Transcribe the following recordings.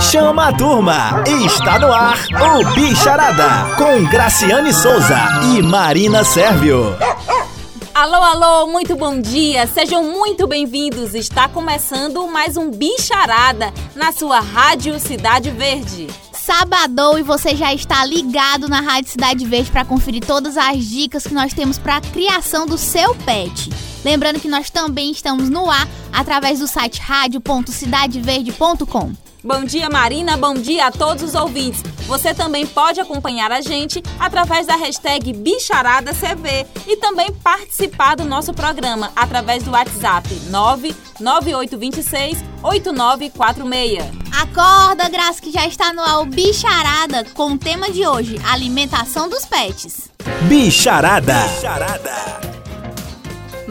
Chama a turma! Está no ar o Bicharada com Graciane Souza e Marina Sérvio. Alô, alô, muito bom dia, sejam muito bem-vindos. Está começando mais um Bicharada na sua Rádio Cidade Verde. Sabadão e você já está ligado na Rádio Cidade Verde para conferir todas as dicas que nós temos para a criação do seu pet. Lembrando que nós também estamos no ar através do site radio.cidadeverde.com. Bom dia, Marina. Bom dia a todos os ouvintes. Você também pode acompanhar a gente através da hashtag BicharadaCV e também participar do nosso programa através do WhatsApp 99826 8946. Acorda, Graça, que já está no ar o Bicharada com o tema de hoje: alimentação dos pets. Bicharada. Bicharada.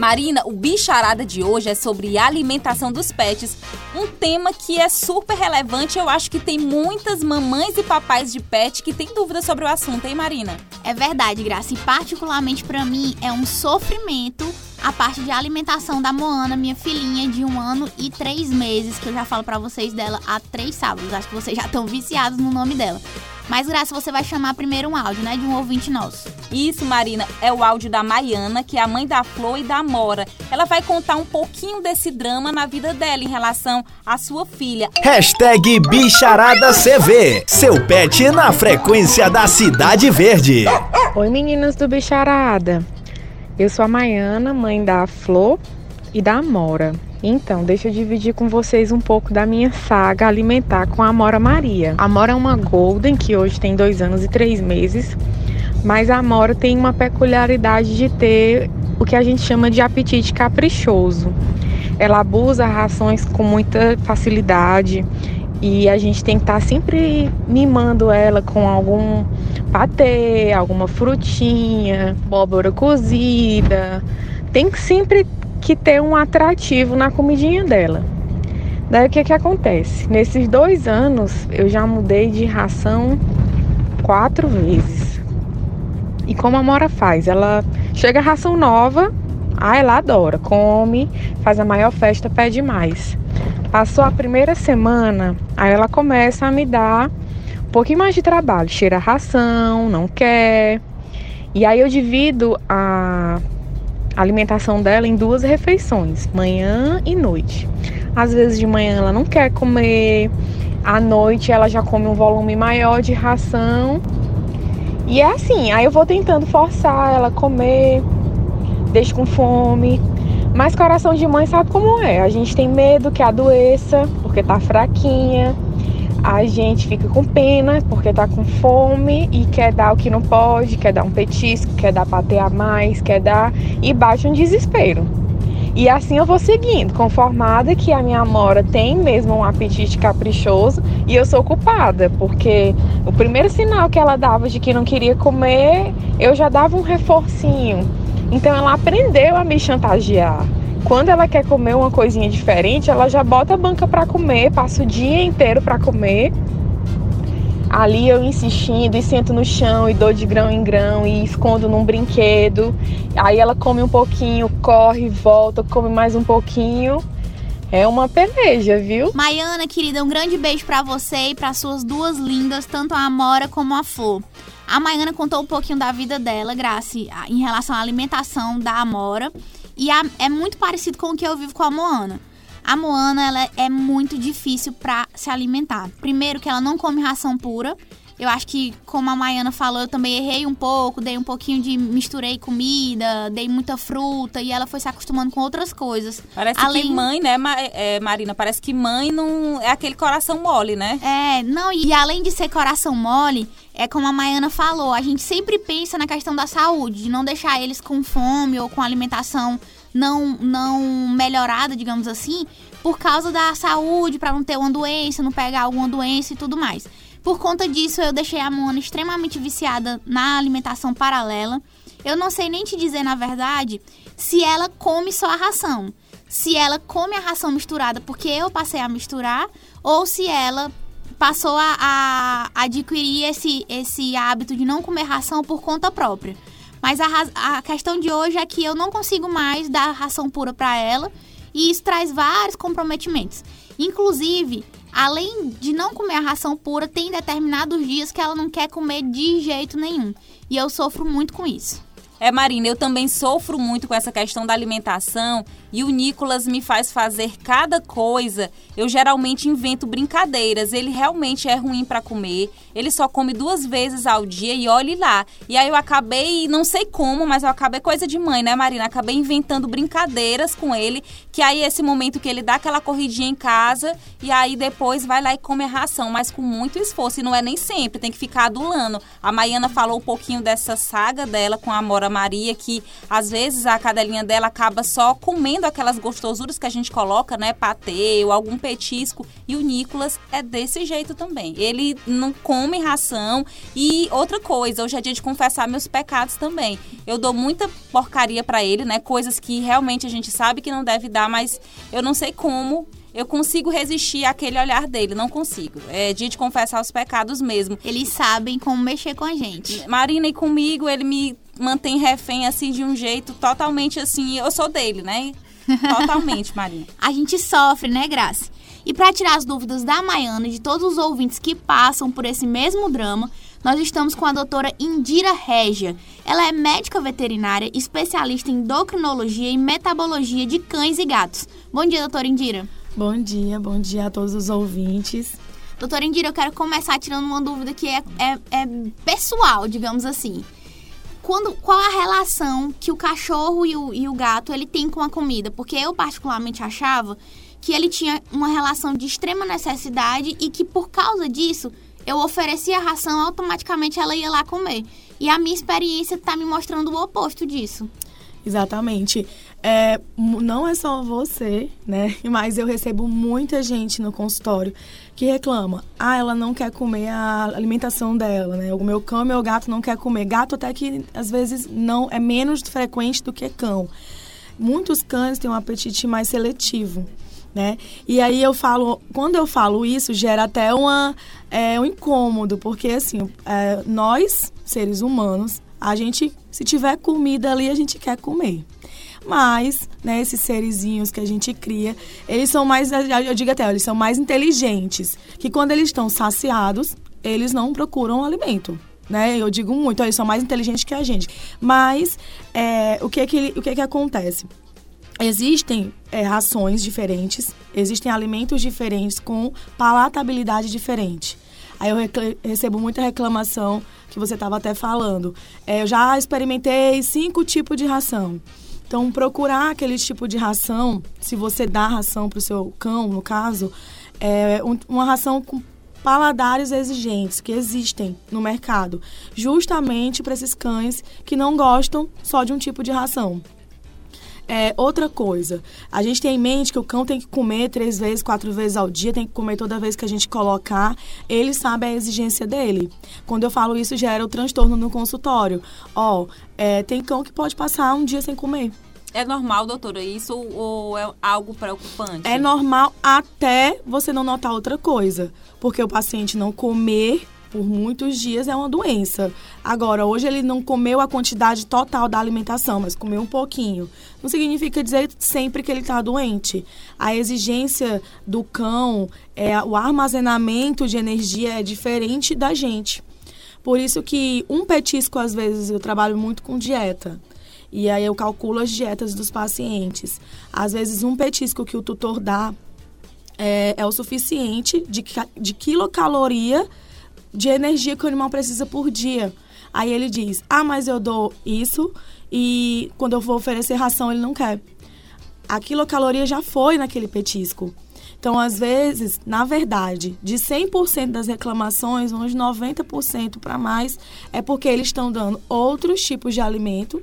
Marina, o Bicharada de hoje é sobre alimentação dos pets, um tema que é super relevante. Eu acho que tem muitas mamães e papais de pet que têm dúvidas sobre o assunto, hein, Marina? É verdade, Graça, e particularmente para mim é um sofrimento a parte de alimentação da Moana, minha filhinha de um ano e três meses, que eu já falo para vocês dela há três sábados. Acho que vocês já estão viciados no nome dela. Mas, Graça, você vai chamar primeiro um áudio, né? De um ouvinte nosso. Isso, Marina, é o áudio da Maiana, que é a mãe da Flor e da Amora. Ela vai contar um pouquinho desse drama na vida dela em relação à sua filha. Hashtag BicharadaCV. Seu pet na frequência da Cidade Verde. Oi, meninas do Bicharada. Eu sou a Maiana, mãe da Flor e da Amora. Então, deixa eu dividir com vocês um pouco da minha saga alimentar com a Amora Maria. A Amora é uma Golden que hoje tem dois anos e três meses, mas a Amora tem uma peculiaridade de ter o que a gente chama de apetite caprichoso. Ela abusa rações com muita facilidade e a gente tem que estar sempre mimando ela com algum patê, alguma frutinha, abóbora cozida. Tem que sempre que ter um atrativo na comidinha dela. Daí o que que acontece? Nesses dois anos eu já mudei de ração quatro vezes. E como a Mora faz? Ela chega a ração nova, ah, ela adora, come, faz a maior festa, pede mais. Passou a primeira semana, aí ela começa a me dar um pouquinho mais de trabalho. Cheira a ração, não quer. E aí eu divido a alimentação dela em duas refeições, manhã e noite. Às vezes de manhã ela não quer comer, à noite ela já come um volume maior de ração. E é assim, aí eu vou tentando forçar ela a comer, deixo com fome. Mas coração de mãe sabe como é. A gente tem medo que adoeça, porque tá fraquinha. A gente fica com pena porque tá com fome e quer dar o que não pode, quer dar um petisco, quer dar pra ter a mais, quer dar e bate um desespero. E assim eu vou seguindo, conformada que a minha Amora tem mesmo um apetite caprichoso e eu sou culpada, porque o primeiro sinal que ela dava de que não queria comer, eu já dava um reforcinho. Então ela aprendeu a me chantagear. Quando ela quer comer uma coisinha diferente, ela já bota a banca para comer, passa o dia inteiro para comer. Ali eu insistindo e sento no chão e dou de grão em grão e escondo num brinquedo. Aí ela come um pouquinho, corre, volta, come mais um pouquinho. É uma peleja, viu? Maiana, querida, um grande beijo para você e para suas duas lindas, tanto a Amora como a Flor. A Maiana contou um pouquinho da vida dela, Graça, em relação à alimentação da Amora. E a, é muito parecido com o que eu vivo com a Moana. A Moana ela é muito difícil para se alimentar. Primeiro que ela não come ração pura. Eu acho que, como a Maiana falou, eu também errei um pouco, dei um pouquinho de. misturei comida, dei muita fruta e ela foi se acostumando com outras coisas. Parece Além... que mãe, né, é, Marina? Parece que mãe não. é aquele coração mole, né? É, não, e além de ser coração mole, é como a Maiana falou, a gente sempre pensa na questão da saúde, de não deixar eles com fome ou com alimentação não, não melhorada, digamos assim, por causa da saúde, para não ter uma doença, não pegar alguma doença e tudo mais. Por conta disso, eu deixei a Mona extremamente viciada na alimentação paralela. Eu não sei nem te dizer, na verdade, se ela come só a ração. Se ela come a ração misturada porque eu passei a misturar, ou se ela passou a, a adquirir esse, esse hábito de não comer ração por conta própria. Mas a, a questão de hoje é que eu não consigo mais dar ração pura para ela e isso traz vários comprometimentos. Inclusive, além de não comer a ração pura, tem determinados dias que ela não quer comer de jeito nenhum. E eu sofro muito com isso. É, Marina, eu também sofro muito com essa questão da alimentação e o Nicolas me faz fazer cada coisa. Eu geralmente invento brincadeiras. Ele realmente é ruim para comer. Ele só come duas vezes ao dia e olhe lá. E aí eu acabei, não sei como, mas eu acabei coisa de mãe, né, Marina? Acabei inventando brincadeiras com ele, que aí esse momento que ele dá aquela corridinha em casa e aí depois vai lá e come a ração, mas com muito esforço. E não é nem sempre, tem que ficar adulando. A Maiana falou um pouquinho dessa saga dela com a Amora Maria, que às vezes a cadelinha dela acaba só comendo aquelas gostosuras que a gente coloca, né? Patê ou algum petisco. E o Nicolas é desse jeito também. Ele não come ração. E outra coisa, hoje é dia de confessar meus pecados também. Eu dou muita porcaria para ele, né? Coisas que realmente a gente sabe que não deve dar, mas eu não sei como eu consigo resistir àquele olhar dele, não consigo. É dia de confessar os pecados mesmo. Eles sabem como mexer com a gente. Marina e comigo, ele me mantém refém assim de um jeito totalmente assim, eu sou dele, né? Totalmente, Marina. a gente sofre, né, Graça? E para tirar as dúvidas da Maiana e de todos os ouvintes que passam por esse mesmo drama, nós estamos com a doutora Indira Régia. Ela é médica veterinária, especialista em endocrinologia e metabologia de cães e gatos. Bom dia, doutora Indira. Bom dia, bom dia a todos os ouvintes. Doutora Indira, eu quero começar tirando uma dúvida que é, é, é pessoal, digamos assim. Quando, qual a relação que o cachorro e o, e o gato ele tem com a comida? Porque eu particularmente achava que ele tinha uma relação de extrema necessidade e que por causa disso eu oferecia a ração, automaticamente ela ia lá comer. E a minha experiência está me mostrando o oposto disso. Exatamente. É, não é só você, né? Mas eu recebo muita gente no consultório que reclama. Ah, ela não quer comer a alimentação dela, né? O meu cão e meu gato não quer comer. Gato até que às vezes não é menos frequente do que cão. Muitos cães têm um apetite mais seletivo. Né? E aí eu falo, quando eu falo isso, gera até uma, é, um incômodo, porque assim, é, nós, seres humanos, a gente, se tiver comida ali, a gente quer comer. Mas, né, esses serizinhos que a gente cria, eles são mais, eu digo até, eles são mais inteligentes. Que quando eles estão saciados, eles não procuram alimento. Né? Eu digo muito, eles são mais inteligentes que a gente. Mas, é, o, que é que, o que é que acontece? Existem é, rações diferentes, existem alimentos diferentes com palatabilidade diferente. Aí eu recebo muita reclamação que você estava até falando. É, eu já experimentei cinco tipos de ração. Então, procurar aquele tipo de ração, se você dá ração para o seu cão, no caso, é uma ração com paladares exigentes que existem no mercado, justamente para esses cães que não gostam só de um tipo de ração. É, outra coisa, a gente tem em mente que o cão tem que comer três vezes, quatro vezes ao dia, tem que comer toda vez que a gente colocar. Ele sabe a exigência dele. Quando eu falo isso, gera o transtorno no consultório. Ó, é, tem cão que pode passar um dia sem comer. É normal, doutora, isso ou é algo preocupante? É normal até você não notar outra coisa. Porque o paciente não comer por muitos dias é uma doença. Agora, hoje ele não comeu a quantidade total da alimentação, mas comeu um pouquinho. Não significa dizer sempre que ele está doente. A exigência do cão, é, o armazenamento de energia é diferente da gente. Por isso que um petisco, às vezes, eu trabalho muito com dieta. E aí eu calculo as dietas dos pacientes. Às vezes, um petisco que o tutor dá é, é o suficiente de, de quilocaloria de energia que o animal precisa por dia. Aí ele diz: Ah, mas eu dou isso e quando eu vou oferecer ração ele não quer. A quilocaloria já foi naquele petisco. Então, às vezes, na verdade, de 100% das reclamações, uns 90% para mais é porque eles estão dando outros tipos de alimento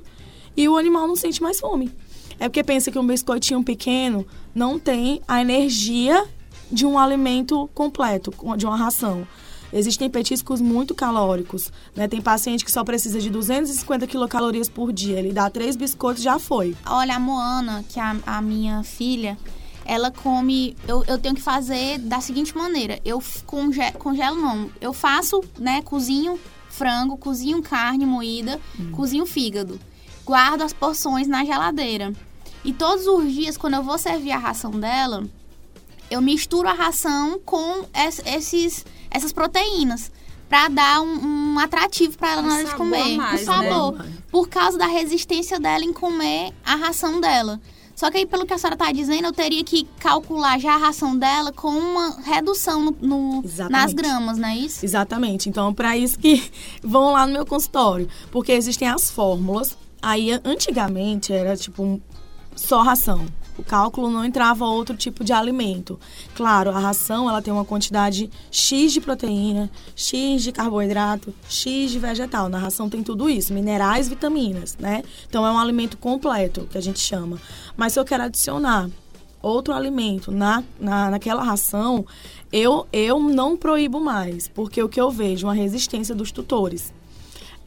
e o animal não sente mais fome. É porque pensa que um biscoitinho pequeno não tem a energia de um alimento completo, de uma ração. Existem petiscos muito calóricos, né? Tem paciente que só precisa de 250 quilocalorias por dia. Ele dá três biscoitos, já foi. Olha, a Moana, que é a, a minha filha, ela come. Eu, eu tenho que fazer da seguinte maneira: eu conge, congelo, não. Eu faço, né? Cozinho frango, cozinho carne moída, hum. cozinho fígado. Guardo as porções na geladeira. E todos os dias, quando eu vou servir a ração dela, eu misturo a ração com es- esses, essas proteínas. Pra dar um, um atrativo pra ela Um na hora de sabor comer. mais, um sabor. né? Por causa da resistência dela em comer a ração dela. Só que aí, pelo que a senhora tá dizendo, eu teria que calcular já a ração dela com uma redução no, no- nas gramas, não é isso? Exatamente. Então, para isso que vão lá no meu consultório. Porque existem as fórmulas. Aí, antigamente, era tipo só ração. O cálculo não entrava outro tipo de alimento. Claro, a ração ela tem uma quantidade X de proteína, X de carboidrato, X de vegetal. Na ração tem tudo isso, minerais, vitaminas, né? Então é um alimento completo, que a gente chama. Mas se eu quero adicionar outro alimento na, na, naquela ração, eu, eu não proíbo mais, porque o que eu vejo, uma resistência dos tutores.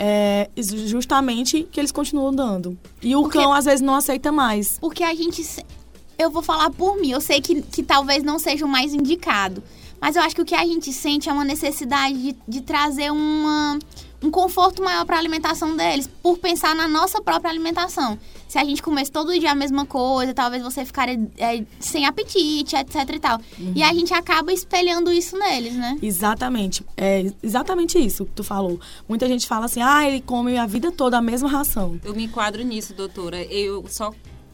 É justamente que eles continuam dando. E o Porque- cão, às vezes, não aceita mais. Porque a gente. Eu vou falar por mim, eu sei que, que talvez não seja o mais indicado. Mas eu acho que o que a gente sente é uma necessidade de, de trazer uma, um conforto maior para a alimentação deles, por pensar na nossa própria alimentação. Se a gente comesse todo dia a mesma coisa, talvez você ficaria é, sem apetite, etc e tal. E a gente acaba espelhando isso neles, né? Exatamente. É exatamente isso que tu falou. Muita gente fala assim, ah, ele come a vida toda a mesma ração. Eu me enquadro nisso, doutora. Eu só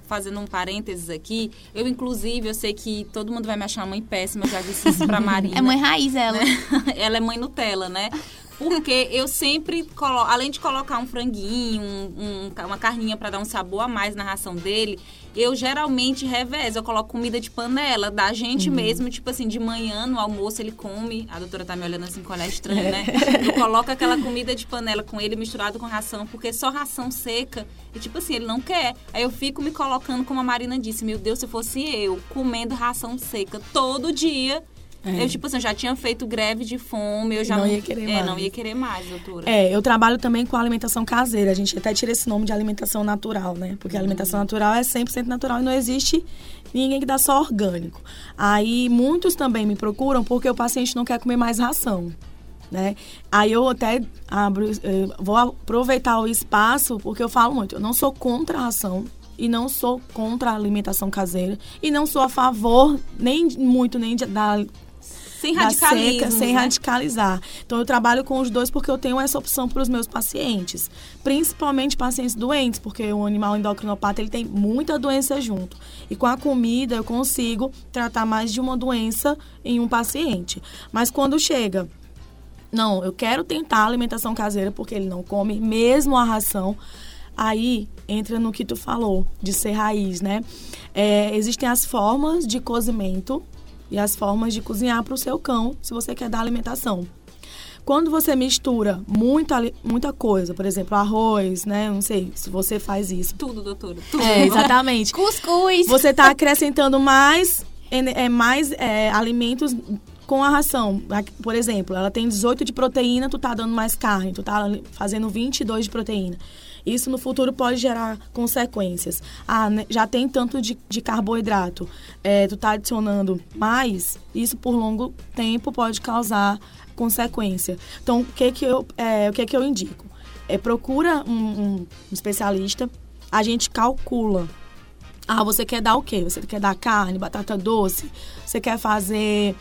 fazendo um parênteses aqui, eu inclusive, eu sei que todo mundo vai me achar mãe péssima, eu já disse isso pra Marina. É mãe raiz ela. ela é mãe Nutella, né? Porque eu sempre, colo... além de colocar um franguinho, um- um- uma carninha para dar um sabor a mais na ração dele, eu geralmente revezo. Eu coloco comida de panela, da gente mesmo, tipo assim, de manhã no almoço ele come. A doutora tá me olhando assim com olhar estranho, né? Eu coloco aquela comida de panela com ele misturado com ração, porque só ração seca. E tipo assim, ele não quer. Aí eu fico me colocando, como a Marina disse, meu Deus, se fosse eu comendo ração seca todo dia. É. Eu, tipo assim, eu já tinha feito greve de fome, eu já Não ia querer é, mais. não ia querer mais, doutora. É, eu trabalho também com alimentação caseira. A gente até tira esse nome de alimentação natural, né? Porque a alimentação natural é 100% natural e não existe ninguém que dá só orgânico. Aí muitos também me procuram porque o paciente não quer comer mais ração. Né? Aí eu até abro, eh, vou aproveitar o espaço porque eu falo muito, eu não sou contra a ração e não sou contra a alimentação caseira e não sou a favor nem muito nem da Sem radicalismo. seca, sem né? radicalizar. Então eu trabalho com os dois porque eu tenho essa opção para os meus pacientes, principalmente pacientes doentes, porque o animal endocrinopata ele tem muita doença junto. E com a comida eu consigo tratar mais de uma doença em um paciente. Mas quando chega não, eu quero tentar a alimentação caseira porque ele não come mesmo a ração. Aí entra no que tu falou, de ser raiz, né? É, existem as formas de cozimento e as formas de cozinhar para o seu cão, se você quer dar alimentação. Quando você mistura muita, muita coisa, por exemplo, arroz, né? Não sei se você faz isso. Tudo, doutora. Tudo. É, exatamente. Cuscuz. Você está acrescentando mais, é, mais é, alimentos com a ração. Por exemplo, ela tem 18 de proteína, tu tá dando mais carne, tu tá fazendo 22 de proteína. Isso no futuro pode gerar consequências. Ah, né, já tem tanto de, de carboidrato, é, tu tá adicionando mais, isso por longo tempo pode causar consequência. Então, o que que eu, é, o que que eu indico? É, procura um- um especialista, a gente calcula ah, você quer dar o quê? Você quer dar carne, batata doce? Você quer fazer.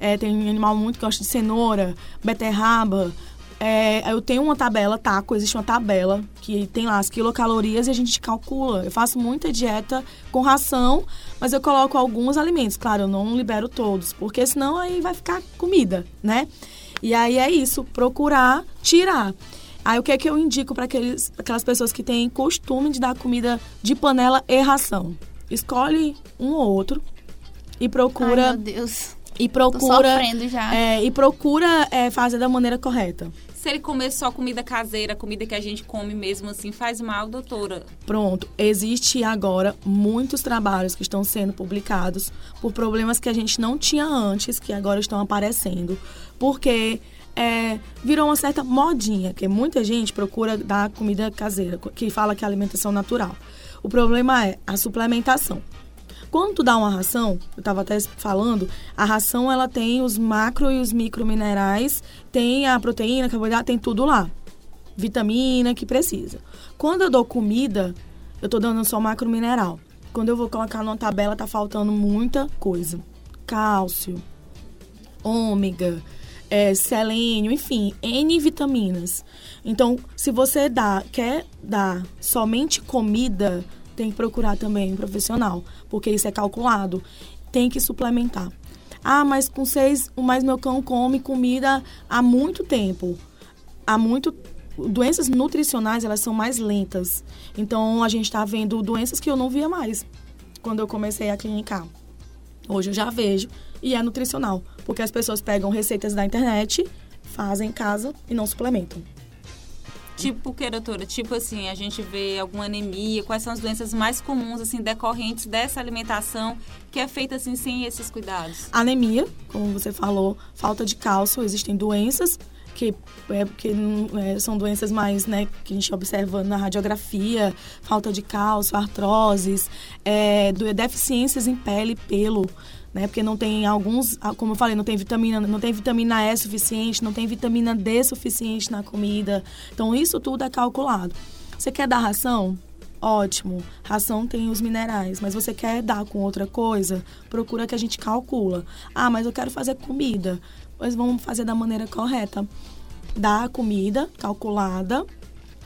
é, tem um animal muito que gosta de cenoura, beterraba. É, eu tenho uma tabela, taco, existe uma tabela que tem lá as quilocalorias e a gente calcula. Eu faço muita dieta com ração, mas eu coloco alguns alimentos. Claro, eu não libero todos, porque senão aí vai ficar comida, né? E aí é isso, procurar tirar. Aí o que é que eu indico para aquelas pessoas que têm costume de dar comida de panela e ração? Escolhe um ou outro e Ai, procura meu Deus. e procura sofrendo já. é, e procura é, fazer da maneira correta. Se ele comer só comida caseira, comida que a gente come mesmo assim, faz mal, doutora. Pronto, existe agora muitos trabalhos que estão sendo publicados por problemas que a gente não tinha antes, que agora estão aparecendo, porque é, virou uma certa modinha, que muita gente procura dar comida caseira, que fala que é alimentação natural. O problema é a suplementação. Quando dá uma ração, eu estava até falando, a ração ela tem os macro e os micro minerais, tem a proteína, carboidrato, tem tudo lá. Vitamina que precisa. Quando eu dou comida, eu tô dando só macro mineral. Quando eu vou colocar numa tabela, tá faltando muita coisa. cálcio, ômega, é, selênio, enfim, N vitaminas. Então, se você dá, quer dar somente comida, tem que procurar também um profissional, porque isso é calculado. Tem que suplementar. Ah, mas com seis, mas meu cão come comida há muito tempo. Há muito doenças nutricionais elas são mais lentas. Então a gente está vendo doenças que eu não via mais quando eu comecei a clinicar. Hoje eu já vejo e é nutricional, porque as pessoas pegam receitas da internet, fazem em casa e não suplementam. Tipo que, doutora? Tipo assim, a gente vê alguma anemia, quais são as doenças mais comuns, assim, decorrentes dessa alimentação que é feita, assim, sem esses cuidados? Anemia, como você falou, falta de cálcio, existem doenças que, é, que é, são doenças mais, né, que a gente observa na radiografia, falta de cálcio, artroses, é, deficiências em pele pelo, né? Porque não tem alguns, como eu falei, não tem vitamina, não tem vitamina E suficiente, não tem vitamina D suficiente na comida. Então isso tudo é calculado. Você quer dar ração? Ótimo. Ração tem os minerais, mas você quer dar com outra coisa? Procura que a gente calcula. Ah, mas eu quero fazer comida. Pois vamos fazer da maneira correta. Dá a comida calculada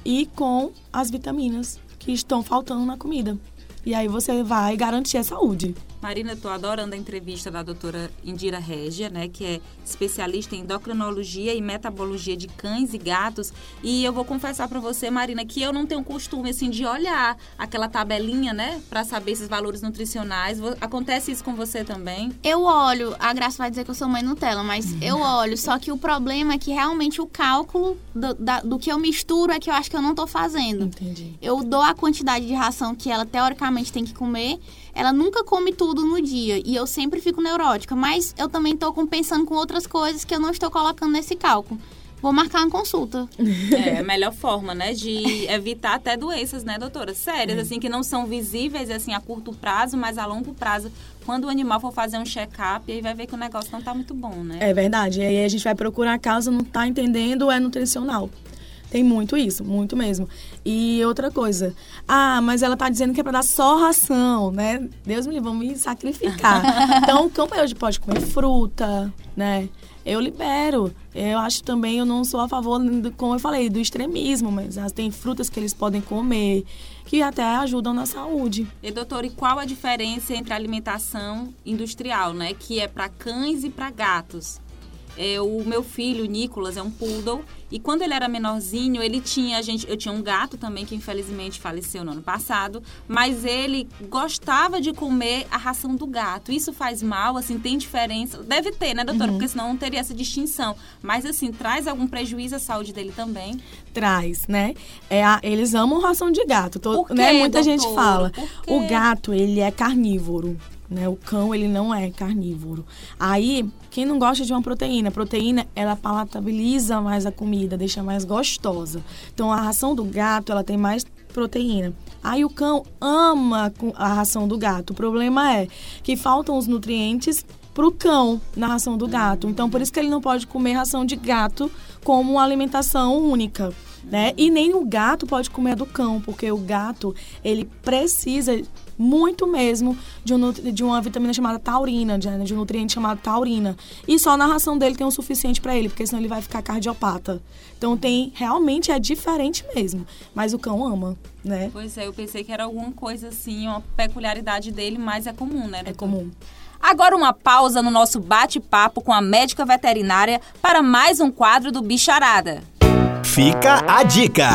e com as vitaminas que estão faltando na comida. E aí você vai garantir a saúde. Marina, estou adorando a entrevista da doutora Indira Régia, né, que é especialista em endocrinologia e metabologia de cães e gatos. E eu vou confessar para você, Marina, que eu não tenho costume assim de olhar aquela tabelinha, né, para saber esses valores nutricionais. Acontece isso com você também? Eu olho, a Graça vai dizer que eu sou mãe Nutella, mas uhum. eu olho. Só que o problema é que realmente o cálculo do, da, do que eu misturo é que eu acho que eu não estou fazendo. Entendi. Eu dou a quantidade de ração que ela teoricamente tem que comer ela nunca come tudo no dia e eu sempre fico neurótica, mas eu também estou pensando com outras coisas que eu não estou colocando nesse cálculo. Vou marcar uma consulta. É a melhor forma, né, de evitar até doenças, né, doutora? Sérias, assim, que não são visíveis, assim, a curto prazo, mas a longo prazo. Quando o animal for fazer um check-up, aí vai ver que o negócio não está muito bom, né? É verdade. E aí a gente vai procurar a causa, não está entendendo, é nutricional. Tem muito isso, muito mesmo. E outra coisa, ah, mas ela tá dizendo que é para dar só ração, né? Deus me livre, vamos me sacrificar. então, o cão hoje pode comer fruta, né? Eu libero. Eu acho também, eu não sou a favor, do, como eu falei, do extremismo, mas tem frutas que eles podem comer que até ajudam na saúde. E doutor, e qual a diferença entre a alimentação industrial, né, que é para cães e para gatos? É, o meu filho, Nicolas, é um poodle. E quando ele era menorzinho, ele tinha, a gente, eu tinha um gato também que infelizmente faleceu no ano passado, mas ele gostava de comer a ração do gato. Isso faz mal, assim, tem diferença? Deve ter, né, doutora? Uhum. Porque senão não teria essa distinção. Mas assim, traz algum prejuízo à saúde dele também? Traz, né? É a, eles amam ração de gato. Tô, quê, né? Muita doutor? gente fala. O gato, ele é carnívoro. Né? O cão, ele não é carnívoro. Aí, quem não gosta de uma proteína? Proteína, ela palatabiliza mais a comida, deixa mais gostosa. Então, a ração do gato, ela tem mais proteína. Aí o cão ama a ração do gato. O problema é que faltam os nutrientes para o cão na ração do gato. Então, por isso que ele não pode comer ração de gato como uma alimentação única. Né? E nem o gato pode comer do cão, porque o gato ele precisa muito mesmo de, um, de uma vitamina chamada taurina, de, de, um nutriente chamado taurina. E só na ração dele tem o suficiente para ele, porque senão ele vai ficar cardiopata. Então tem, realmente é diferente mesmo. Mas o cão ama, né? Pois é, eu pensei que era alguma coisa assim, uma peculiaridade dele, mas é comum, né? É comum. Agora uma pausa no nosso bate-papo com a médica veterinária para mais um quadro do Bicharada. Fica a dica!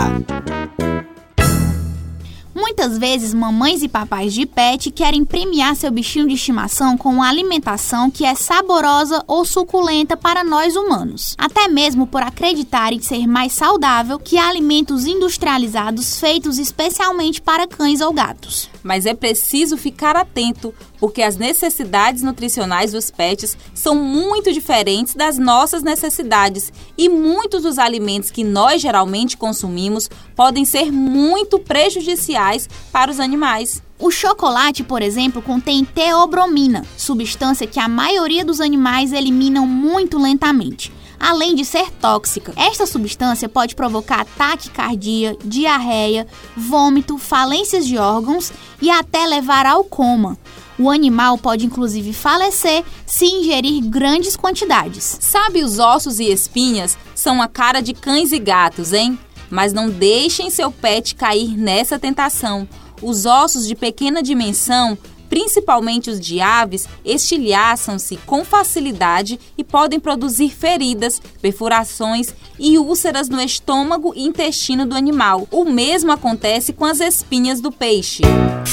Muitas vezes, mamães e papais de pet querem premiar seu bichinho de estimação com uma alimentação que é saborosa ou suculenta para nós humanos, até mesmo por acreditarem ser mais saudável que alimentos industrializados feitos especialmente para cães ou gatos. Mas é preciso ficar atento, porque as necessidades nutricionais dos pets são muito diferentes das nossas necessidades e muitos dos alimentos que nós geralmente consumimos podem ser muito prejudiciais para os animais. O chocolate, por exemplo, contém teobromina, substância que a maioria dos animais eliminam muito lentamente além de ser tóxica. Esta substância pode provocar ataque cardíaco, diarreia, vômito, falências de órgãos e até levar ao coma. O animal pode inclusive falecer se ingerir grandes quantidades. Sabe, os ossos e espinhas são a cara de cães e gatos, hein? Mas não deixem seu pet cair nessa tentação. Os ossos de pequena dimensão principalmente os de aves, estilhaçam-se com facilidade e podem produzir feridas, perfurações e úlceras no estômago e intestino do animal. O mesmo acontece com as espinhas do peixe.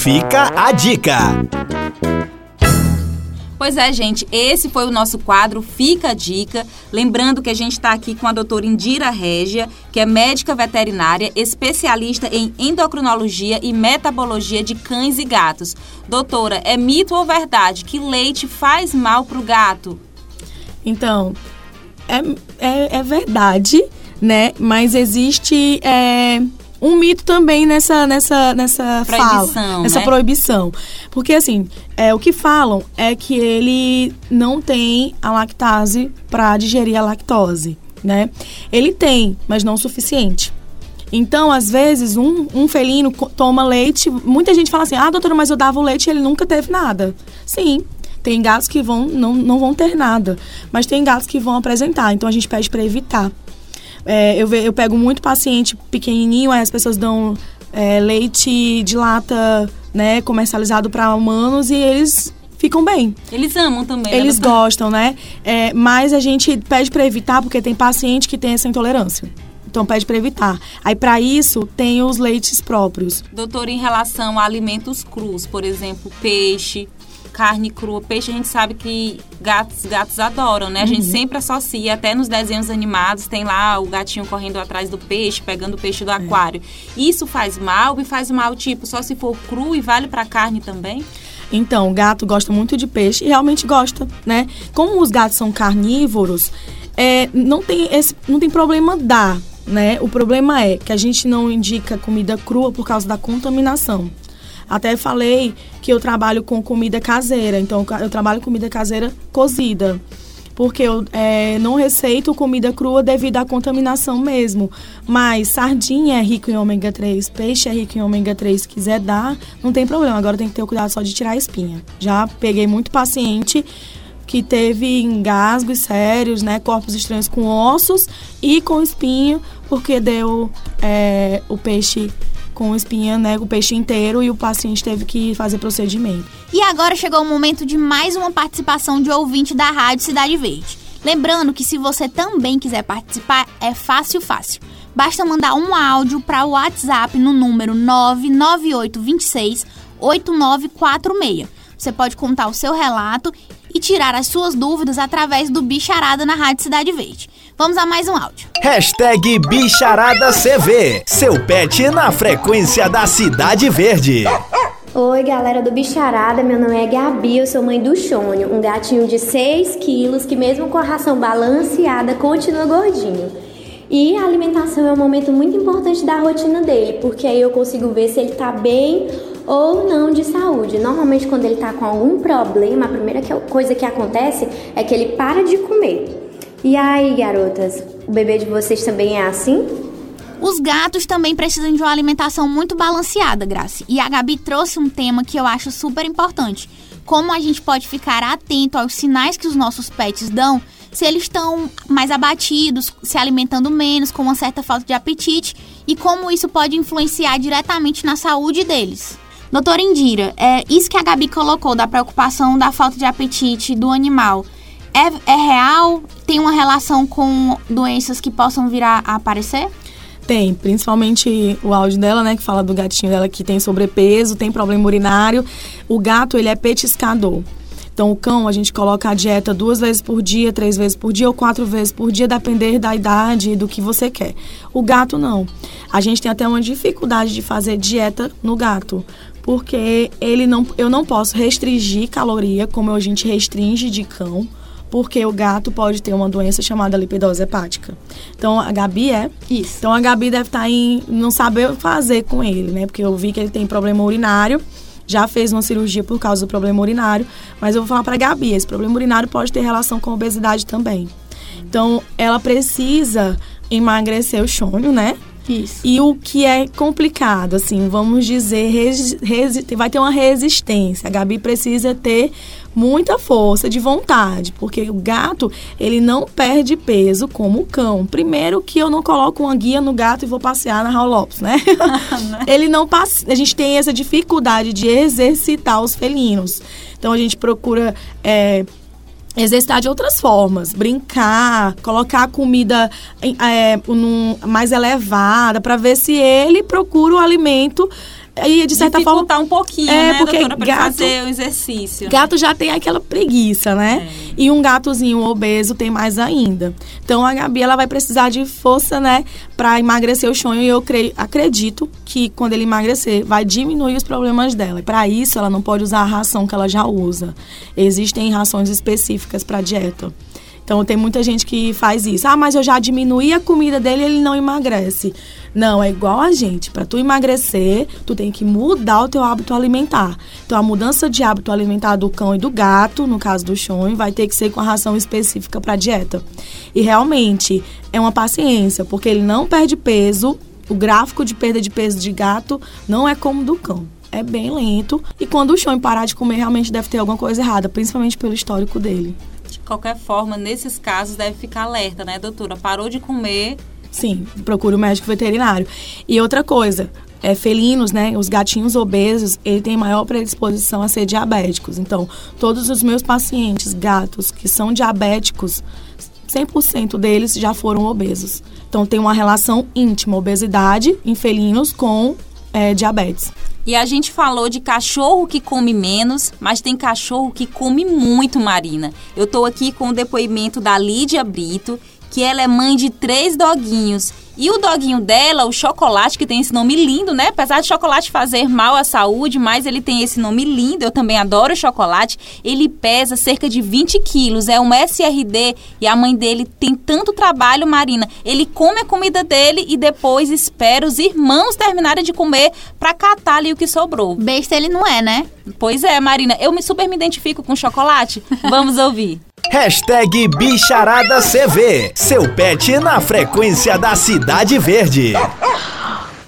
Fica a dica! Pois é, gente, esse foi o nosso quadro Fica a Dica. Lembrando que a gente está aqui com a doutora Indira Régia, que é médica veterinária, especialista em endocrinologia e metabologia de cães e gatos. Doutora, é mito ou verdade que leite faz mal para o gato? Então, é, é, é, verdade, né? Mas existe. É um mito também nessa nessa nessa proibição, fala, nessa né? proibição, porque assim é o que falam é que ele não tem a lactase para digerir a lactose, né? Ele tem, mas não o suficiente. Então, às vezes, um, um felino toma leite. Muita gente fala assim: ah, doutora, mas eu dava o leite e ele nunca teve nada. Sim, tem gatos que vão, não, não vão ter nada, mas tem gatos que vão apresentar. Então, a gente pede para evitar. É, eu, eu pego muito paciente pequenininho, aí as pessoas dão é, leite de lata, né, comercializado para humanos e eles ficam bem. Eles amam também. né, Eles né, gostam, né? É, mas a gente pede para evitar porque tem paciente que tem essa intolerância. Então pede para evitar. Aí para isso tem os leites próprios. Doutor, em relação a alimentos crus, por exemplo, peixe, carne crua. Peixe a gente sabe que gatos, gatos adoram, né? A gente uhum. sempre associa, até nos desenhos animados, tem lá o gatinho correndo atrás do peixe, pegando o peixe do é. aquário. Isso faz mal e faz mal, tipo, só se for cru e vale para carne também? Então, o gato gosta muito de peixe e realmente gosta, né? Como os gatos são carnívoros, é, não, tem esse, não tem problema dar, né? O problema é que a gente não indica comida crua por causa da contaminação. Até falei que eu trabalho com comida caseira, então eu trabalho com comida caseira cozida. Porque eu é, não receito comida crua devido à contaminação mesmo. Mas sardinha é rico em ômega 3, peixe é rico em ômega 3. Se quiser dar, não tem problema. Agora tem que ter o cuidado só de tirar a espinha. Já peguei muito paciente que teve engasgos sérios, né? Corpos estranhos com ossos e com espinho, porque deu é, o peixe com espinha, né, o peixe inteiro e o paciente teve que fazer procedimento. E agora chegou o momento de mais uma participação de ouvinte da Rádio Cidade Verde. Lembrando que se você também quiser participar, é fácil, fácil. Basta mandar um áudio para o WhatsApp no número 99826 8946. Você pode contar o seu relato e tirar as suas dúvidas através do Bicharada na Rádio Cidade Verde. Vamos a mais um áudio. Hashtag BicharadaCV. Seu pet na frequência da Cidade Verde. Oi, galera do Bicharada, meu nome é Gabi, eu sou mãe do Chônio, um gatinho de 6 quilos que mesmo com a ração balanceada continua gordinho. E a alimentação é um momento muito importante da rotina dele, porque aí eu consigo ver se ele tá bem ou não de saúde. Normalmente, quando ele está com algum problema, a primeira coisa que acontece é que ele para de comer. E aí, garotas, o bebê de vocês também é assim? Os gatos também precisam de uma alimentação muito balanceada, Grace. E a Gabi trouxe um tema que eu acho super importante. Como a gente pode ficar atento aos sinais que os nossos pets dão se eles estão mais abatidos, se alimentando menos, com uma certa falta de apetite e como isso pode influenciar diretamente na saúde deles. Doutora Indira, é, isso que a Gabi colocou da preocupação da falta de apetite do animal, é, é real? Tem uma relação com doenças que possam vir a, aparecer? Tem, principalmente o áudio dela, né, que fala do gatinho dela que tem sobrepeso, tem problema urinário. O gato, ele é petiscador. Então, o cão, a gente coloca a dieta duas vezes por dia, três vezes por dia ou quatro vezes por dia, depender da idade e do que você quer. O gato, não. A gente tem até uma dificuldade de fazer dieta no gato, porque ele não, eu não posso restringir caloria como a gente restringe de cão, porque o gato pode ter uma doença chamada lipidose hepática. Então a Gabi é. Isso. Então a Gabi deve estar tá em não saber fazer com ele, né? Porque eu vi que ele tem problema urinário. Já fez uma cirurgia por causa do problema urinário, mas eu vou falar para Gabi, esse problema urinário pode ter relação com obesidade também. Então, ela precisa emagrecer o chônio, né? Isso. E o que é complicado, assim, vamos dizer, resi- resi- vai ter uma resistência. A Gabi precisa ter muita força de vontade, porque o gato, ele não perde peso como o cão. Primeiro que eu não coloco uma guia no gato e vou passear na Raul Lopes, né? ele não passa, a gente tem essa dificuldade de exercitar os felinos. Então a gente procura é, exercitar de outras formas, brincar, colocar a comida é, num- mais elevada para ver se ele procura o alimento e de certa forma Dificultar um pouquinho, É, né, porque doutora, gato- fazer o exercício. Gato já tem aquela preguiça, né? É. E um gatozinho obeso tem mais ainda. Então a Gabi ela vai precisar de força, né, para emagrecer o sonho e eu creio, acredito que quando ele emagrecer vai diminuir os problemas dela. E para isso ela não pode usar a ração que ela já usa. Existem rações específicas para dieta. Então tem muita gente que faz isso. Ah, mas eu já diminuí a comida dele ele não emagrece. Não, é igual a gente. Para tu emagrecer, tu tem que mudar o teu hábito alimentar. Então a mudança de hábito alimentar do cão e do gato, no caso do Shon, vai ter que ser com a ração específica para dieta. E realmente é uma paciência, porque ele não perde peso. O gráfico de perda de peso de gato não é como do cão. É bem lento. E quando o Shon parar de comer, realmente deve ter alguma coisa errada, principalmente pelo histórico dele. Qualquer forma, nesses casos, deve ficar alerta, né, doutora? Parou de comer, Sim, procure o médico veterinário. E outra coisa, é, felinos, né, os gatinhos obesos, ele tem maior predisposição a ser diabéticos. Então, todos os meus pacientes gatos que são diabéticos, 100% deles já foram obesos. Então, tem uma relação íntima, obesidade em felinos com é, diabetes. E a gente falou de cachorro que come menos, mas tem cachorro que come muito, Marina. Eu tô aqui com o depoimento da Lídia Brito, que ela é mãe de três doguinhos. E o doguinho dela, o Chocolate, que tem esse nome lindo, né? Apesar de chocolate fazer mal à saúde, mas ele tem esse nome lindo. Eu também adoro chocolate. Ele pesa cerca de 20 quilos, é um SRD e a mãe dele tem tanto trabalho, Marina. Ele come a comida dele e depois espera os irmãos terminarem de comer pra catar ali o que sobrou. Besta ele não é, né? Pois é, Marina, eu me super me identifico com chocolate. Vamos ouvir. Hashtag Bicharada CV. Seu pet na frequência da Cidade Verde.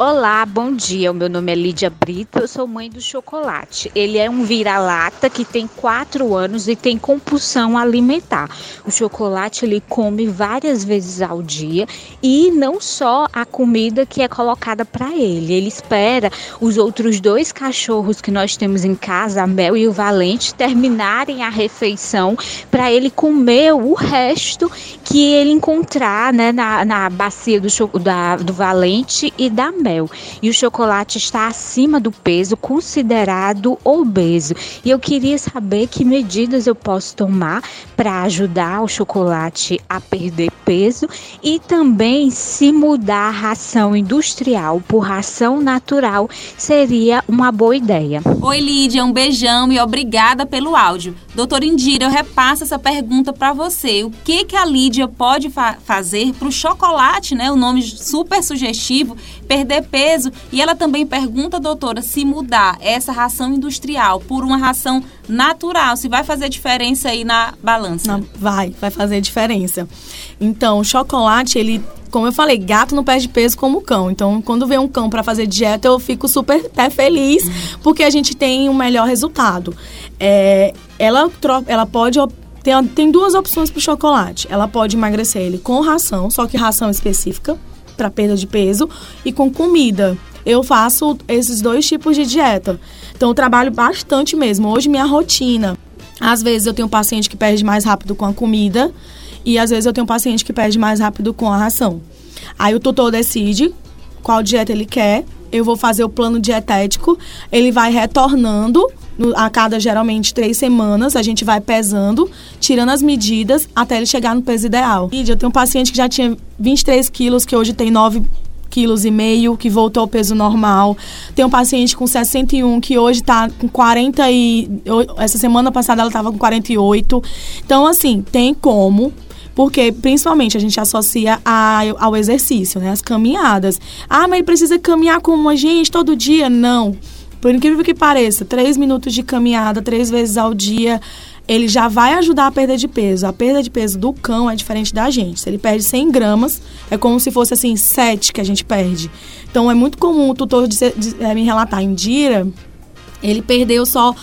Olá, bom dia. O meu nome é Lídia Brito, eu sou mãe do Chocolate. Ele é um vira-lata que tem quatro anos e tem compulsão alimentar. O chocolate ele come várias vezes ao dia e não só a comida que é colocada para ele. Ele espera os outros dois cachorros que nós temos em casa, a Mel e o Valente, terminarem a refeição para ele comer o resto que ele encontrar né, na, na bacia do, da- do Valente e da Mel. E o chocolate está acima do peso, considerado obeso. E eu queria saber que medidas eu posso tomar para ajudar o chocolate a perder peso e também se mudar a ração industrial por ração natural seria uma boa ideia. Oi, Lídia, um beijão e obrigada pelo áudio. Doutora Indira, eu repasso essa pergunta para você. O que, que a Lídia pode fa- fazer para o chocolate, né? O nome super sugestivo, perder peso. E ela também pergunta, doutora, se mudar essa ração industrial por uma ração natural, se vai fazer diferença aí na balança. Não, vai, vai fazer diferença. Então, o chocolate, ele, como eu falei, gato não perde peso como cão. Então, quando vem um cão para fazer dieta, eu fico super até feliz, porque a gente tem um melhor resultado. É, ela, ela pode. Tem, tem duas opções para chocolate. Ela pode emagrecer ele com ração, só que ração específica para perda de peso, e com comida. Eu faço esses dois tipos de dieta. Então, eu trabalho bastante mesmo. Hoje, minha rotina. Às vezes, eu tenho um paciente que perde mais rápido com a comida, e às vezes, eu tenho um paciente que perde mais rápido com a ração. Aí, o tutor decide qual dieta ele quer. Eu vou fazer o plano dietético. Ele vai retornando a cada geralmente três semanas. A gente vai pesando, tirando as medidas até ele chegar no peso ideal. E eu tenho um paciente que já tinha 23 quilos, que hoje tem 9 quilos e meio, que voltou ao peso normal. Tem um paciente com 61 que hoje tá com 40 e essa semana passada ela tava com 48. Então assim, tem como porque, principalmente, a gente associa a- ao exercício, né? As caminhadas. Ah, mas ele precisa caminhar como a gente todo dia? Não. Por incrível que pareça, três minutos de caminhada, três vezes ao dia, ele já vai ajudar a perda de peso. A perda de peso do cão é diferente da gente. Se ele perde 100 gramas, é como se fosse assim, 7 que a gente perde. Então é muito comum o tutor dizer, de, é, me relatar, Indira, ele perdeu só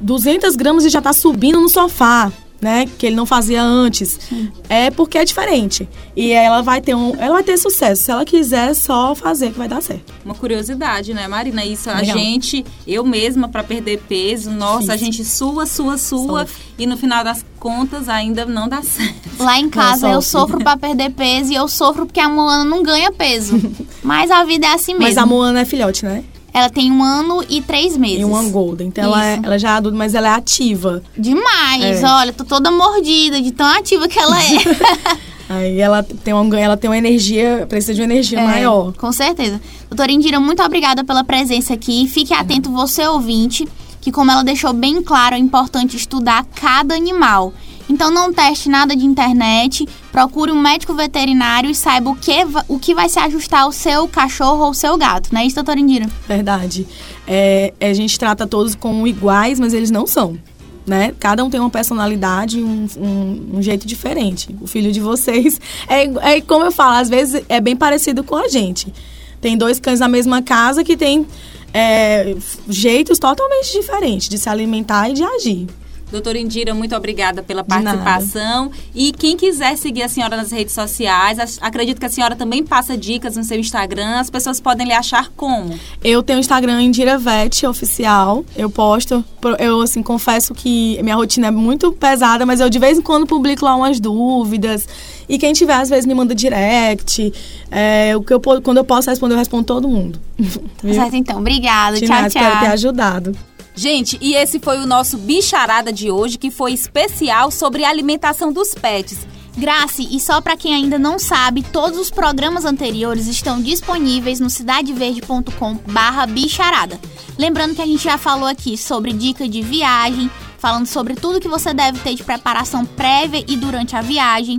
200 gramas e já tá subindo no sofá né, que ele não fazia antes, Sim. é porque é diferente. E ela vai ter um, ela vai ter sucesso. Se ela quiser só fazer que vai dar certo. Uma curiosidade, né, Marina? Isso Legal. a gente, eu mesma para perder peso, nossa, a gente sua, sua, sua Sofre. e no final das contas ainda não dá certo. Lá em casa eu sofro para perder peso e eu sofro porque a Moana não ganha peso. Mas a vida é assim mesmo. Mas a Moana é filhote, né? Ela tem um ano e três meses. E um golden. Então ela, é, ela já é adulta, mas ela é ativa. Demais. É. Olha, tô toda mordida de tão ativa que ela é. Aí ela tem, uma, ela tem uma energia, precisa de uma energia é, maior. Com certeza. Doutora Indira, muito obrigada pela presença aqui. Fique atento, você ouvinte, que como ela deixou bem claro, é importante estudar cada animal. Então não teste nada de internet, procure um médico veterinário e saiba o que, o que vai se ajustar ao seu cachorro ou seu gato, não é isso, doutora Indira? Verdade. É, a gente trata todos como iguais, mas eles não são. Né? Cada um tem uma personalidade, um, um, um, jeito diferente. O filho de vocês é, é como eu falo, às vezes é bem parecido com a gente. Tem dois cães na mesma casa que tem é, jeitos totalmente diferentes de se alimentar e de agir. Doutora Indira, muito obrigada pela participação. E quem quiser seguir a senhora nas redes sociais, acredito que a senhora também passa dicas no seu Instagram. As pessoas podem lhe achar como? Eu tenho o Instagram Indira Vet oficial. Eu posto, eu assim confesso que minha rotina é muito pesada, mas eu de vez em quando publico lá umas dúvidas. E quem tiver, às vezes, me manda direct. É, o que eu, quando eu posso responder, eu respondo todo mundo. Certo, então. Obrigada. tchau, tchau. Espero ter ajudado. Gente, e esse foi o nosso Bicharada de hoje, que foi especial sobre a alimentação dos pets. Grace, e só para quem ainda não sabe, todos os programas anteriores estão disponíveis no cidadeverde.com/bicharada. Lembrando que a gente já falou aqui sobre dica de viagem, falando sobre tudo que você deve ter de preparação prévia e durante a viagem.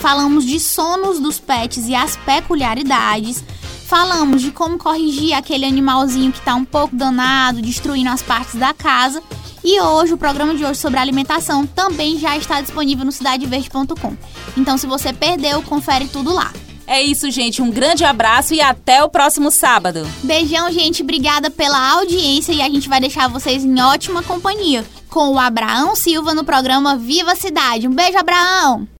Falamos de sonos dos pets e as peculiaridades falamos de como corrigir aquele animalzinho que está um pouco danado, destruindo as partes da casa. E hoje, o programa de hoje sobre alimentação também já está disponível no cidadeverde.com. Então, se você perdeu, confere tudo lá. É isso, gente. Um grande abraço e até o próximo sábado. Beijão, gente. Obrigada pela audiência e a gente vai deixar vocês em ótima companhia com o Abraão Silva no programa Viva Cidade. Um beijo, Abraão!